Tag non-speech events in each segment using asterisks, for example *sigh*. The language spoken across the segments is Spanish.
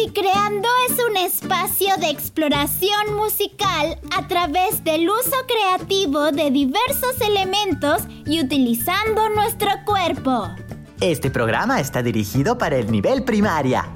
Musicreando es un espacio de exploración musical a través del uso creativo de diversos elementos y utilizando nuestro cuerpo. Este programa está dirigido para el nivel primaria.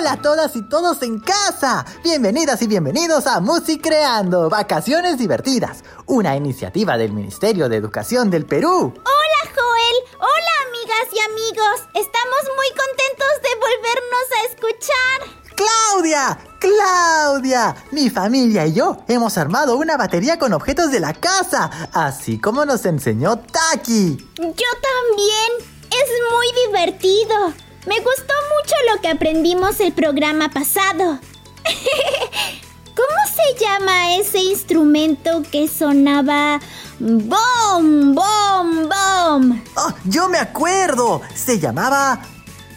Hola a todas y todos en casa. Bienvenidas y bienvenidos a Musicreando, Vacaciones Divertidas, una iniciativa del Ministerio de Educación del Perú. Hola Joel, hola amigas y amigos. Estamos muy contentos de volvernos a escuchar. ¡Claudia! ¡Claudia! Mi familia y yo hemos armado una batería con objetos de la casa, así como nos enseñó Taki. Yo también. Es muy divertido. Me gustó mucho lo que aprendimos el programa pasado. *laughs* ¿Cómo se llama ese instrumento que sonaba bom, bom, bom? Oh, yo me acuerdo. Se llamaba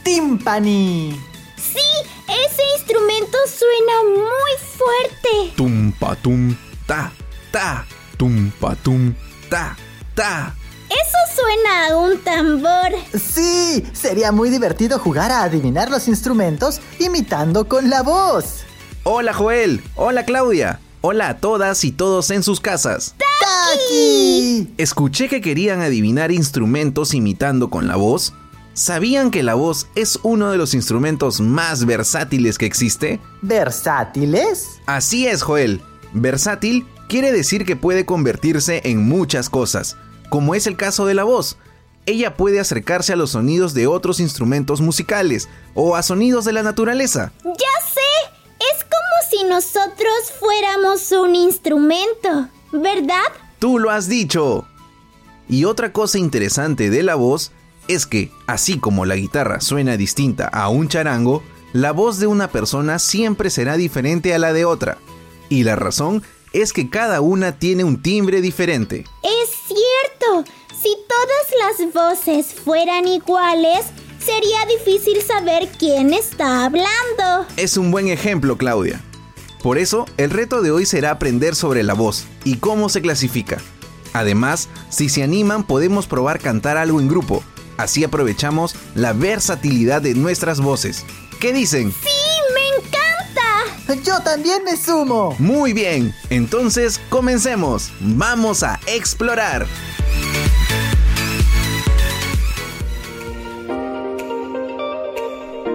timpani. Sí, ese instrumento suena muy fuerte. Tumpa tum ta ta tumpa tum ta ta. Eso suena a un tambor. Sí, sería muy divertido jugar a adivinar los instrumentos imitando con la voz. Hola Joel, hola Claudia, hola a todas y todos en sus casas. ¡Taki! Escuché que querían adivinar instrumentos imitando con la voz. ¿Sabían que la voz es uno de los instrumentos más versátiles que existe? ¿Versátiles? Así es, Joel. Versátil quiere decir que puede convertirse en muchas cosas, como es el caso de la voz. Ella puede acercarse a los sonidos de otros instrumentos musicales o a sonidos de la naturaleza. Ya sé. Es como si nosotros fuéramos un instrumento, ¿verdad? Tú lo has dicho. Y otra cosa interesante de la voz es que, así como la guitarra suena distinta a un charango, la voz de una persona siempre será diferente a la de otra. Y la razón es que cada una tiene un timbre diferente. Las voces fueran iguales, sería difícil saber quién está hablando. Es un buen ejemplo, Claudia. Por eso, el reto de hoy será aprender sobre la voz y cómo se clasifica. Además, si se animan, podemos probar cantar algo en grupo. Así aprovechamos la versatilidad de nuestras voces. ¿Qué dicen? ¡Sí, me encanta! Yo también me sumo. Muy bien, entonces comencemos. Vamos a explorar.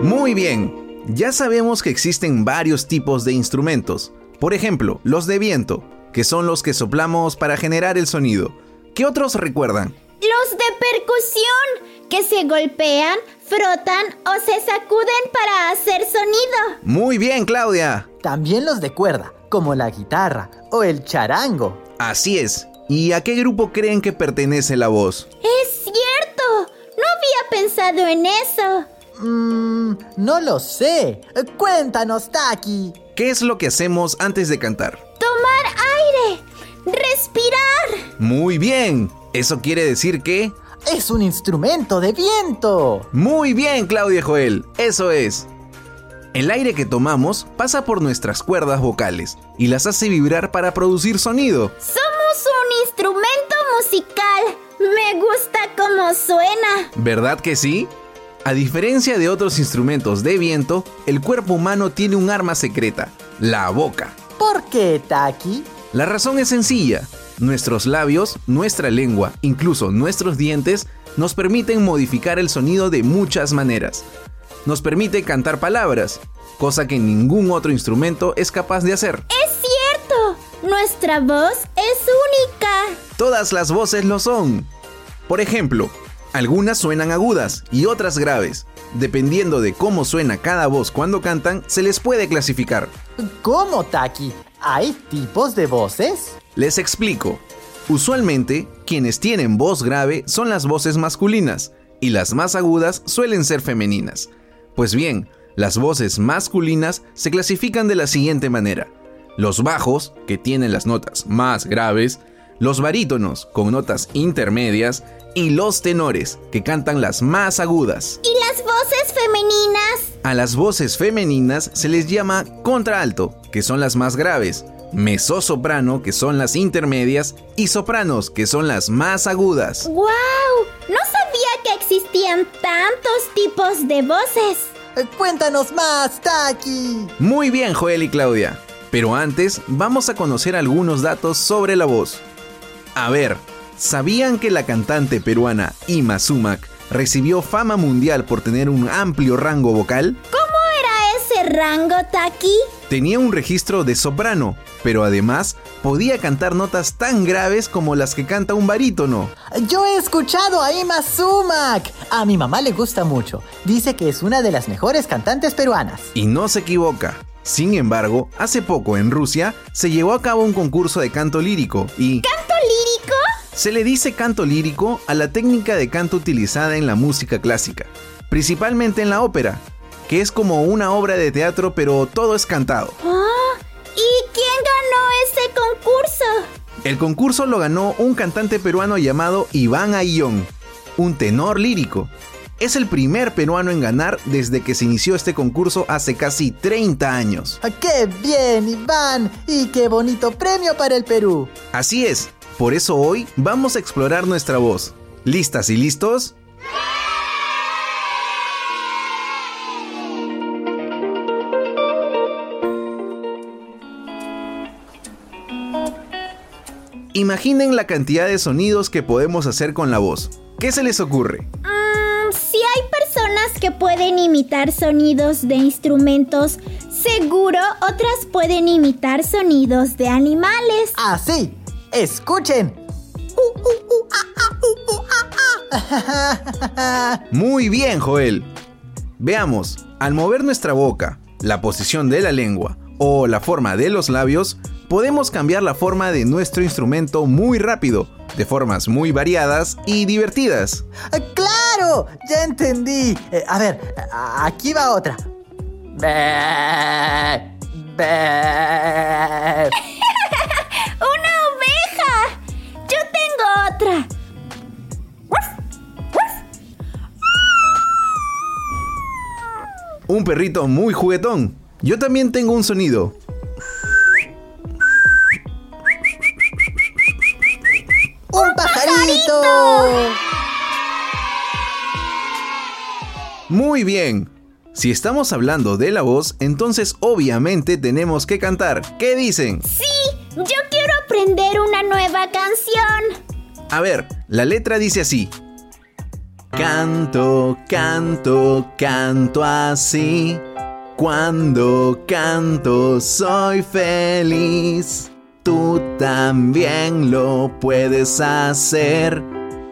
Muy bien, ya sabemos que existen varios tipos de instrumentos. Por ejemplo, los de viento, que son los que soplamos para generar el sonido. ¿Qué otros recuerdan? Los de percusión, que se golpean, frotan o se sacuden para hacer sonido. Muy bien, Claudia. También los de cuerda, como la guitarra o el charango. Así es. ¿Y a qué grupo creen que pertenece la voz? Es cierto. No había pensado en eso. Mmm, no lo sé. Cuéntanos, Taki. ¿Qué es lo que hacemos antes de cantar? Tomar aire. Respirar. Muy bien. Eso quiere decir que... Es un instrumento de viento. Muy bien, Claudia Joel. Eso es. El aire que tomamos pasa por nuestras cuerdas vocales y las hace vibrar para producir sonido. Somos un instrumento musical. Me gusta cómo suena. ¿Verdad que sí? A diferencia de otros instrumentos de viento, el cuerpo humano tiene un arma secreta, la boca. ¿Por qué, Taki? La razón es sencilla. Nuestros labios, nuestra lengua, incluso nuestros dientes, nos permiten modificar el sonido de muchas maneras. Nos permite cantar palabras, cosa que ningún otro instrumento es capaz de hacer. Es cierto. Nuestra voz es única. Todas las voces lo son. Por ejemplo, algunas suenan agudas y otras graves. Dependiendo de cómo suena cada voz cuando cantan, se les puede clasificar. ¿Cómo, Taki? ¿Hay tipos de voces? Les explico. Usualmente, quienes tienen voz grave son las voces masculinas y las más agudas suelen ser femeninas. Pues bien, las voces masculinas se clasifican de la siguiente manera. Los bajos, que tienen las notas más graves, los barítonos, con notas intermedias, y los tenores, que cantan las más agudas. ¿Y las voces femeninas? A las voces femeninas se les llama contraalto, que son las más graves, mezzosoprano, que son las intermedias, y sopranos, que son las más agudas. ¡Wow! No sabía que existían tantos tipos de voces. Eh, Cuéntanos más, Taki. Muy bien, Joel y Claudia. Pero antes, vamos a conocer algunos datos sobre la voz. A ver, ¿sabían que la cantante peruana Ima Sumac recibió fama mundial por tener un amplio rango vocal? ¿Cómo era ese rango, Taki? Tenía un registro de soprano, pero además podía cantar notas tan graves como las que canta un barítono. Yo he escuchado a Ima Sumac. A mi mamá le gusta mucho. Dice que es una de las mejores cantantes peruanas. Y no se equivoca. Sin embargo, hace poco en Rusia se llevó a cabo un concurso de canto lírico y. se le dice canto lírico a la técnica de canto utilizada en la música clásica, principalmente en la ópera, que es como una obra de teatro pero todo es cantado. Ah, ¿Y quién ganó ese concurso? El concurso lo ganó un cantante peruano llamado Iván Ayllón, un tenor lírico. Es el primer peruano en ganar desde que se inició este concurso hace casi 30 años. Ah, ¡Qué bien, Iván! ¡Y qué bonito premio para el Perú! Así es, por eso hoy vamos a explorar nuestra voz. ¿Listas y listos? Imaginen la cantidad de sonidos que podemos hacer con la voz. ¿Qué se les ocurre? Mm, si hay personas que pueden imitar sonidos de instrumentos, seguro otras pueden imitar sonidos de animales. Así, escuchen. Muy bien, Joel. Veamos, al mover nuestra boca, la posición de la lengua o la forma de los labios, podemos cambiar la forma de nuestro instrumento muy rápido, de formas muy variadas y divertidas. Ah, ¡Claro! Ya entendí. Eh, a ver, aquí va otra. Un perrito muy juguetón. Yo también tengo un sonido. ¡Un pajarito! Muy bien. Si estamos hablando de la voz, entonces obviamente tenemos que cantar. ¿Qué dicen? Sí, yo quiero aprender una nueva canción. A ver, la letra dice así. Canto, canto, canto así. Cuando canto soy feliz. Tú también lo puedes hacer.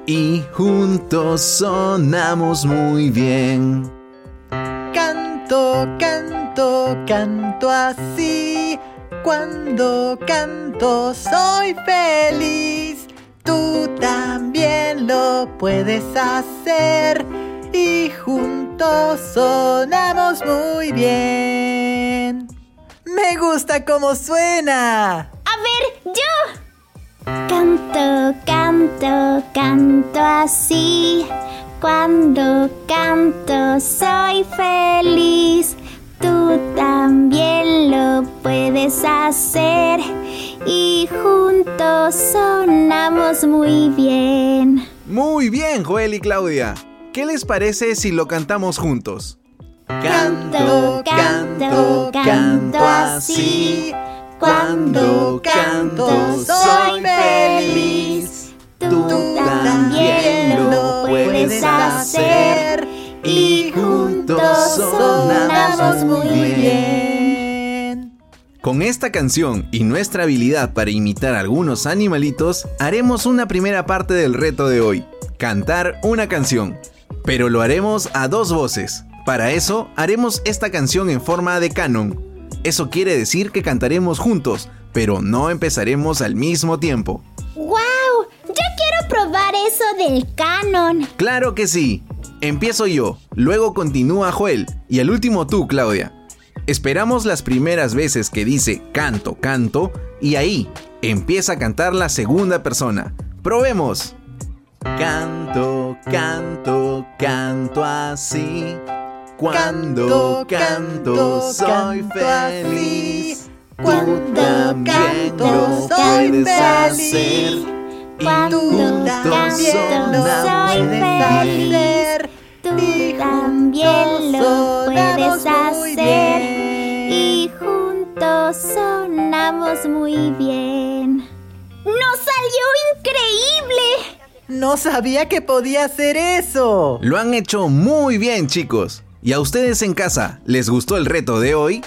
Y juntos sonamos muy bien. Canto, canto, canto así. Cuando canto soy feliz. Puedes hacer. Y juntos sonamos muy bien. Me gusta cómo suena. A ver, yo. Canto, canto, canto así. Cuando canto soy feliz. Tú también lo puedes hacer. Y juntos sonamos muy bien. Muy bien, Joel y Claudia. ¿Qué les parece si lo cantamos juntos? Canto, canto, canto así. Cuando canto soy feliz. Tú también lo puedes hacer. Y juntos sonamos muy bien. Con esta canción y nuestra habilidad para imitar algunos animalitos, haremos una primera parte del reto de hoy, cantar una canción. Pero lo haremos a dos voces. Para eso, haremos esta canción en forma de canon. Eso quiere decir que cantaremos juntos, pero no empezaremos al mismo tiempo. ¡Wow! Yo quiero probar eso del canon. Claro que sí. Empiezo yo, luego continúa Joel y al último tú, Claudia. Esperamos las primeras veces que dice canto, canto y ahí empieza a cantar la segunda persona. Probemos. Canto, canto, canto así. Cuando canto soy canto feliz. Cuando canto soy feliz. Cuando canto soy feliz. Tú también lo puedes hacer. Sonamos muy bien. ¡Nos salió increíble! No sabía que podía hacer eso. Lo han hecho muy bien, chicos. ¿Y a ustedes en casa, les gustó el reto de hoy?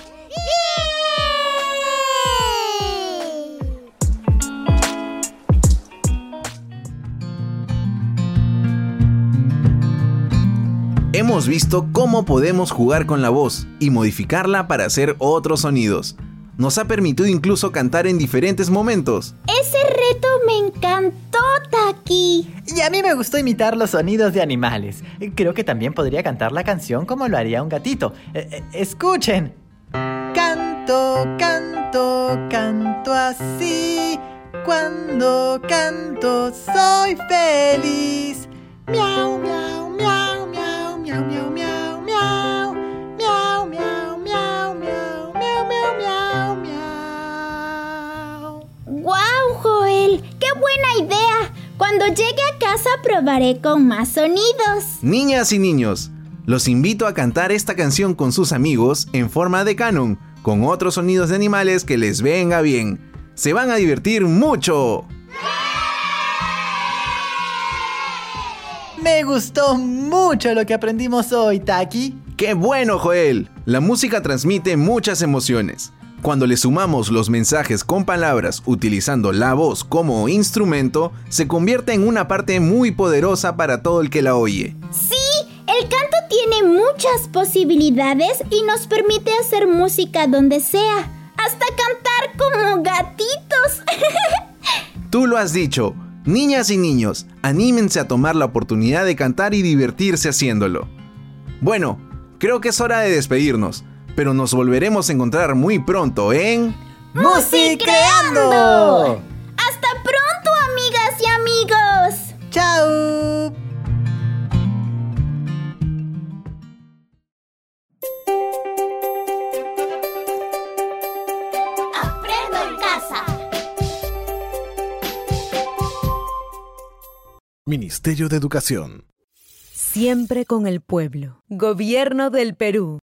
Hemos visto cómo podemos jugar con la voz y modificarla para hacer otros sonidos. Nos ha permitido incluso cantar en diferentes momentos. Ese reto me encantó, Taki. Y a mí me gustó imitar los sonidos de animales. Creo que también podría cantar la canción como lo haría un gatito. Eh, eh, escuchen. Canto, canto, canto así. Cuando canto soy feliz. Buena idea! Cuando llegue a casa probaré con más sonidos. Niñas y niños, los invito a cantar esta canción con sus amigos en forma de canon, con otros sonidos de animales que les venga bien. Se van a divertir mucho. Me gustó mucho lo que aprendimos hoy, Taki. ¡Qué bueno, Joel! La música transmite muchas emociones. Cuando le sumamos los mensajes con palabras utilizando la voz como instrumento, se convierte en una parte muy poderosa para todo el que la oye. Sí, el canto tiene muchas posibilidades y nos permite hacer música donde sea. Hasta cantar como gatitos. *laughs* Tú lo has dicho. Niñas y niños, anímense a tomar la oportunidad de cantar y divertirse haciéndolo. Bueno, creo que es hora de despedirnos, pero nos volveremos a encontrar muy pronto en... ¡Musicreando! Hasta pronto, amigas y amigos. ¡Chao! Aprendo en casa. Ministerio de Educación. Siempre con el pueblo. Gobierno del Perú.